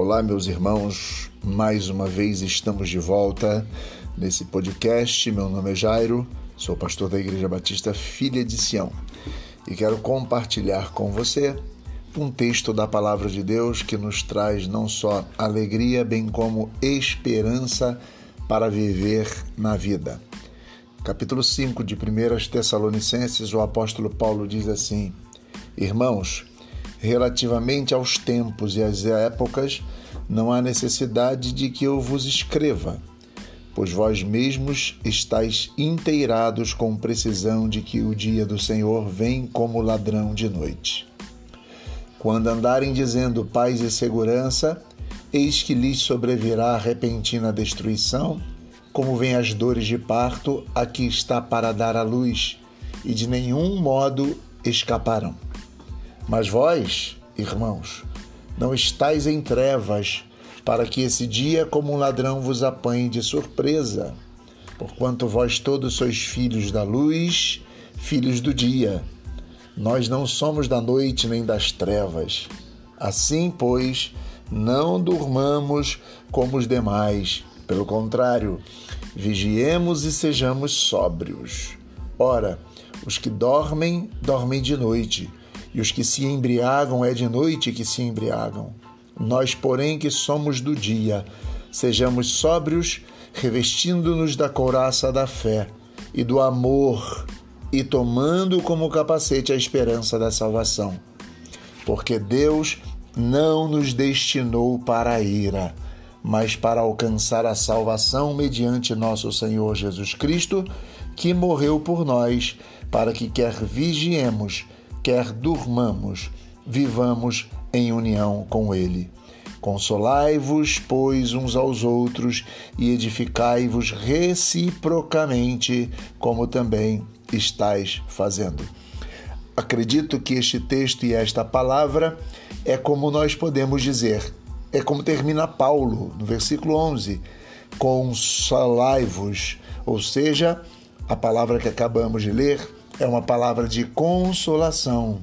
Olá, meus irmãos, mais uma vez estamos de volta nesse podcast. Meu nome é Jairo, sou pastor da Igreja Batista Filha de Sião e quero compartilhar com você um texto da Palavra de Deus que nos traz não só alegria, bem como esperança para viver na vida. Capítulo 5 de 1 Tessalonicenses, o apóstolo Paulo diz assim: Irmãos, relativamente aos tempos e às épocas, não há necessidade de que eu vos escreva, pois vós mesmos estáis inteirados com precisão de que o dia do Senhor vem como ladrão de noite. Quando andarem dizendo paz e segurança, eis que lhes sobrevirá repentina destruição, como vem as dores de parto, aqui está para dar a luz, e de nenhum modo escaparão. Mas vós, irmãos, não estáis em trevas, para que esse dia, como um ladrão, vos apanhe de surpresa. Porquanto vós todos sois filhos da luz, filhos do dia. Nós não somos da noite nem das trevas. Assim, pois, não durmamos como os demais. Pelo contrário, vigiemos e sejamos sóbrios. Ora, os que dormem, dormem de noite e os que se embriagam é de noite que se embriagam. Nós, porém, que somos do dia, sejamos sóbrios, revestindo-nos da couraça da fé e do amor, e tomando como capacete a esperança da salvação. Porque Deus não nos destinou para a ira, mas para alcançar a salvação mediante nosso Senhor Jesus Cristo, que morreu por nós, para que quer vigiemos, quer durmamos, vivamos em união com Ele. Consolai-vos, pois, uns aos outros e edificai-vos reciprocamente, como também estáis fazendo. Acredito que este texto e esta palavra é como nós podemos dizer, é como termina Paulo no versículo 11: Consolai-vos, ou seja, a palavra que acabamos de ler é uma palavra de consolação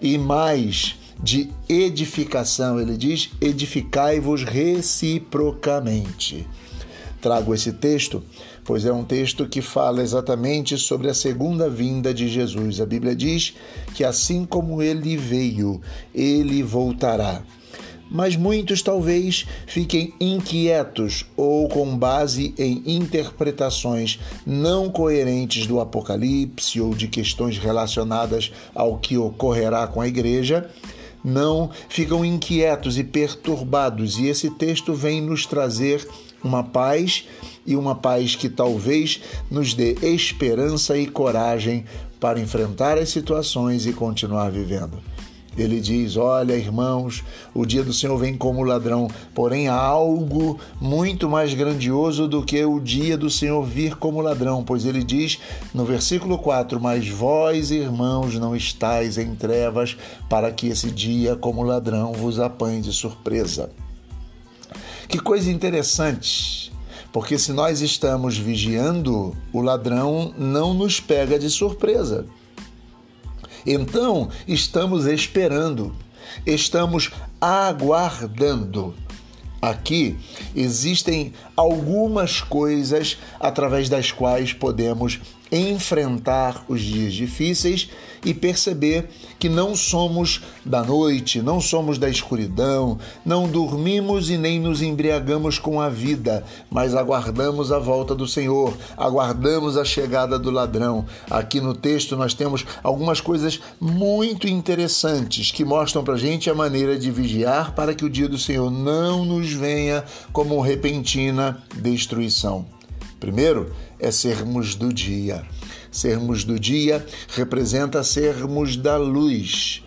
e mais de edificação. Ele diz: edificai-vos reciprocamente. Trago esse texto, pois é um texto que fala exatamente sobre a segunda vinda de Jesus. A Bíblia diz que assim como ele veio, ele voltará mas muitos talvez fiquem inquietos ou com base em interpretações não coerentes do Apocalipse ou de questões relacionadas ao que ocorrerá com a igreja, não ficam inquietos e perturbados, e esse texto vem nos trazer uma paz e uma paz que talvez nos dê esperança e coragem para enfrentar as situações e continuar vivendo. Ele diz: Olha, irmãos, o dia do Senhor vem como ladrão, porém há algo muito mais grandioso do que o dia do Senhor vir como ladrão, pois ele diz no versículo 4: Mas vós, irmãos, não estáis em trevas, para que esse dia como ladrão vos apanhe de surpresa. Que coisa interessante! Porque se nós estamos vigiando, o ladrão não nos pega de surpresa. Então, estamos esperando, estamos aguardando. Aqui existem algumas coisas através das quais podemos enfrentar os dias difíceis e perceber que não somos da noite, não somos da escuridão, não dormimos e nem nos embriagamos com a vida, mas aguardamos a volta do Senhor, aguardamos a chegada do ladrão. Aqui no texto nós temos algumas coisas muito interessantes que mostram para gente a maneira de vigiar para que o dia do Senhor não nos venha como repentina destruição. Primeiro é sermos do dia. Sermos do dia representa sermos da luz.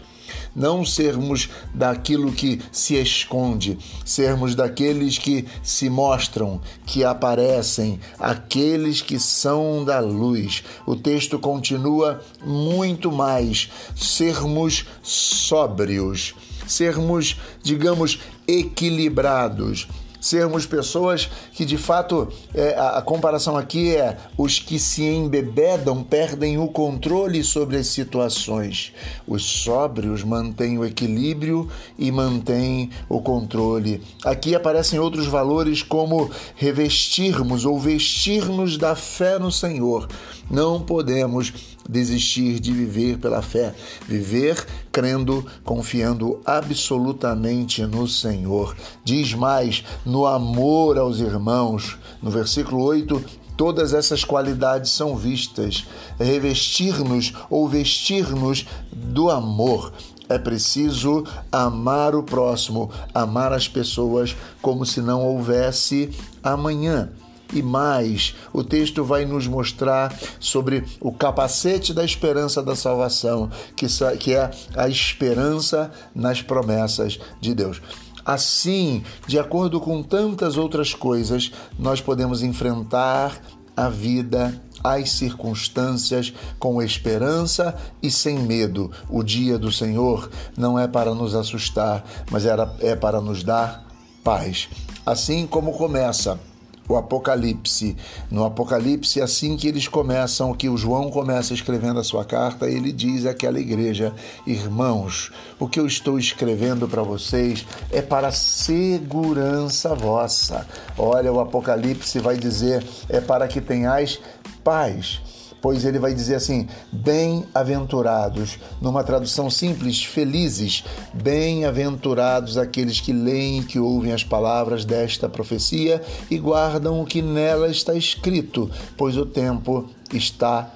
Não sermos daquilo que se esconde, sermos daqueles que se mostram, que aparecem, aqueles que são da luz. O texto continua muito mais, sermos sóbrios, sermos, digamos, equilibrados sermos pessoas que de fato é, a, comparação aqui é os que se embebedam perdem o controle sobre as situações. Os sóbrios mantêm o equilíbrio e mantêm o controle. Aqui aparecem outros valores como revestirmos ou vestir-nos da fé no Senhor. Não podemos desistir de viver pela fé, viver crendo, confiando absolutamente no Senhor. Diz mais, no amor aos irmãos. No versículo 8, todas essas qualidades são vistas. Revestir-nos ou vestir-nos do amor. É preciso amar o próximo, amar as pessoas como se não houvesse amanhã. E mais, o texto vai nos mostrar sobre o capacete da esperança da salvação, que é a esperança nas promessas de Deus. Assim, de acordo com tantas outras coisas, nós podemos enfrentar a vida, as circunstâncias com esperança e sem medo. O dia do Senhor não é para nos assustar, mas é para nos dar paz. Assim como começa o Apocalipse. No Apocalipse, assim que eles começam, que o João começa escrevendo a sua carta, ele diz àquela igreja: Irmãos, o que eu estou escrevendo para vocês é para segurança vossa. Olha, o Apocalipse vai dizer: é para que tenhais paz pois ele vai dizer assim: bem-aventurados, numa tradução simples, felizes, bem-aventurados aqueles que leem e que ouvem as palavras desta profecia e guardam o que nela está escrito, pois o tempo está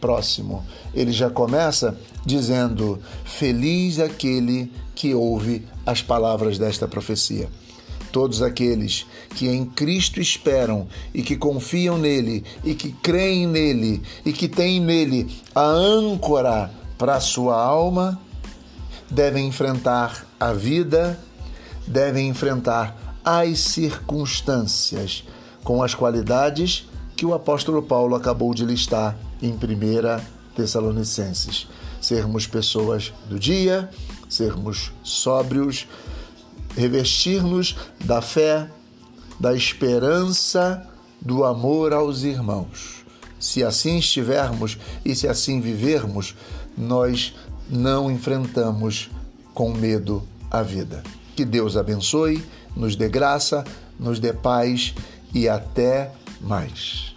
próximo. Ele já começa dizendo: Feliz aquele que ouve as palavras desta profecia todos aqueles que em Cristo esperam e que confiam nele e que creem nele e que têm nele a âncora para a sua alma, devem enfrentar a vida, devem enfrentar as circunstâncias com as qualidades que o apóstolo Paulo acabou de listar em 1 Tessalonicenses. Sermos pessoas do dia, sermos sóbrios, revestir-nos da fé, da esperança, do amor aos irmãos. Se assim estivermos e se assim vivermos, nós não enfrentamos com medo a vida. Que Deus abençoe, nos dê graça, nos dê paz e até mais.